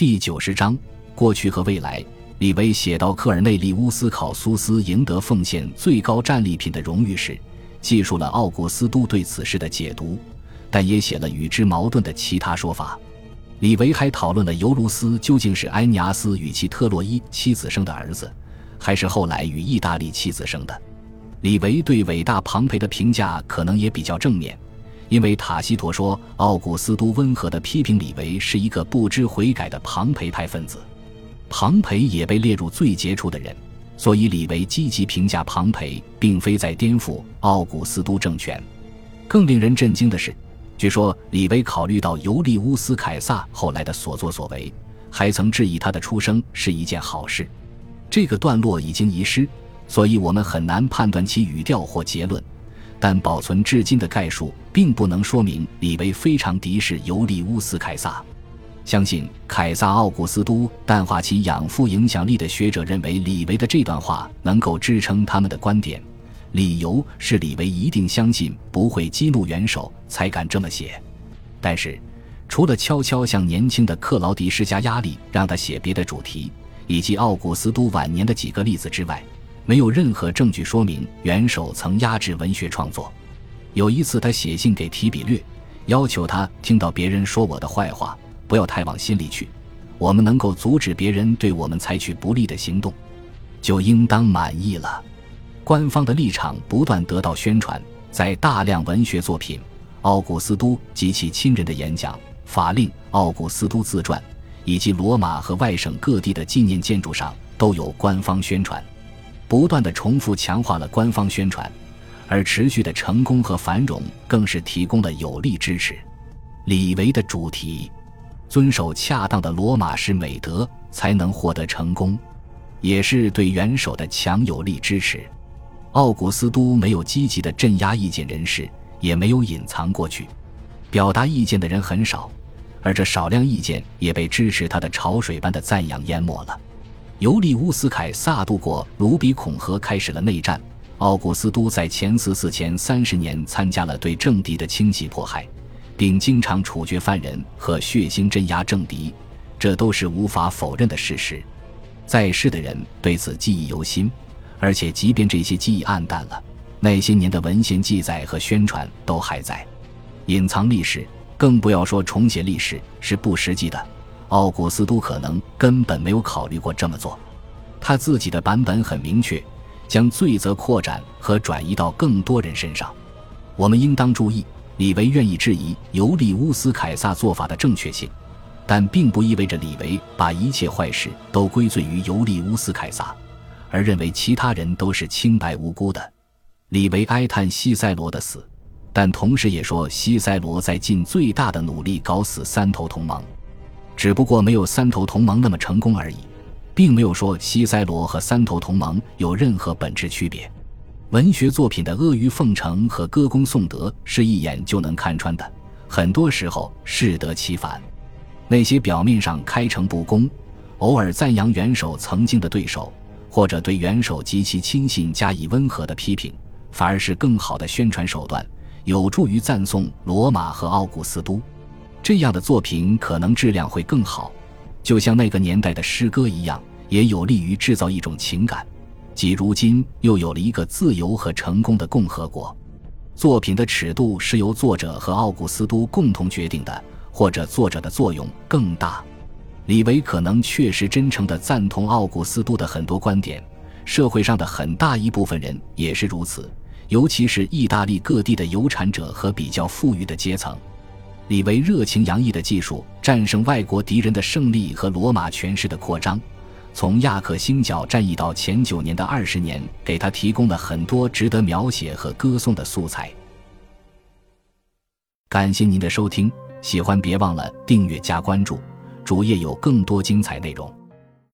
第九十章过去和未来。李维写到科尔内利乌斯考苏斯赢得奉献最高战利品的荣誉时，记述了奥古斯都对此事的解读，但也写了与之矛盾的其他说法。李维还讨论了尤卢斯究竟是埃尼阿斯与其特洛伊妻子生的儿子，还是后来与意大利妻子生的。李维对伟大庞培的评价可能也比较正面，因为塔西佗说奥古斯都温和地批评李维是一个不知悔改的庞培派分子。庞培也被列入最杰出的人，所以李维积极评价庞培，并非在颠覆奥古斯都政权。更令人震惊的是，据说李维考虑到尤利乌斯·凯撒后来的所作所为，还曾质疑他的出生是一件好事。这个段落已经遗失，所以我们很难判断其语调或结论。但保存至今的概述，并不能说明李维非常敌视尤利乌斯·凯撒。相信凯撒·奥古斯都淡化其养父影响力的学者认为，李维的这段话能够支撑他们的观点。理由是李维一定相信不会激怒元首，才敢这么写。但是，除了悄悄向年轻的克劳迪施加压力，让他写别的主题，以及奥古斯都晚年的几个例子之外，没有任何证据说明元首曾压制文学创作。有一次，他写信给提比略，要求他听到别人说我的坏话。不要太往心里去，我们能够阻止别人对我们采取不利的行动，就应当满意了。官方的立场不断得到宣传，在大量文学作品、奥古斯都及其亲人的演讲、法令、奥古斯都自传，以及罗马和外省各地的纪念建筑上都有官方宣传，不断的重复强化了官方宣传，而持续的成功和繁荣更是提供了有力支持。李维的主题。遵守恰当的罗马式美德，才能获得成功，也是对元首的强有力支持。奥古斯都没有积极的镇压意见人士，也没有隐藏过去，表达意见的人很少，而这少量意见也被支持他的潮水般的赞扬淹没了。尤利乌斯·凯撒渡过卢比孔河，开始了内战。奥古斯都在前四四前三十年参加了对政敌的清洗迫害。并经常处决犯人和血腥镇压政敌，这都是无法否认的事实。在世的人对此记忆犹新，而且即便这些记忆暗淡了，那些年的文献记载和宣传都还在。隐藏历史，更不要说重写历史，是不实际的。奥古斯都可能根本没有考虑过这么做。他自己的版本很明确，将罪责扩展和转移到更多人身上。我们应当注意。李维愿意质疑尤利乌斯·凯撒做法的正确性，但并不意味着李维把一切坏事都归罪于尤利乌斯·凯撒，而认为其他人都是清白无辜的。李维哀叹西塞罗的死，但同时也说西塞罗在尽最大的努力搞死三头同盟，只不过没有三头同盟那么成功而已，并没有说西塞罗和三头同盟有任何本质区别。文学作品的阿谀奉承和歌功颂德是一眼就能看穿的，很多时候适得其反。那些表面上开诚布公，偶尔赞扬元首曾经的对手，或者对元首及其亲信加以温和的批评，反而是更好的宣传手段，有助于赞颂罗马和奥古斯都。这样的作品可能质量会更好，就像那个年代的诗歌一样，也有利于制造一种情感。即如今又有了一个自由和成功的共和国。作品的尺度是由作者和奥古斯都共同决定的，或者作者的作用更大。李维可能确实真诚地赞同奥古斯都的很多观点，社会上的很大一部分人也是如此，尤其是意大利各地的有产者和比较富裕的阶层。李维热情洋溢的技术战胜外国敌人的胜利和罗马权势的扩张。从亚克星角战役到前九年的二十年，给他提供了很多值得描写和歌颂的素材。感谢您的收听，喜欢别忘了订阅加关注，主页有更多精彩内容。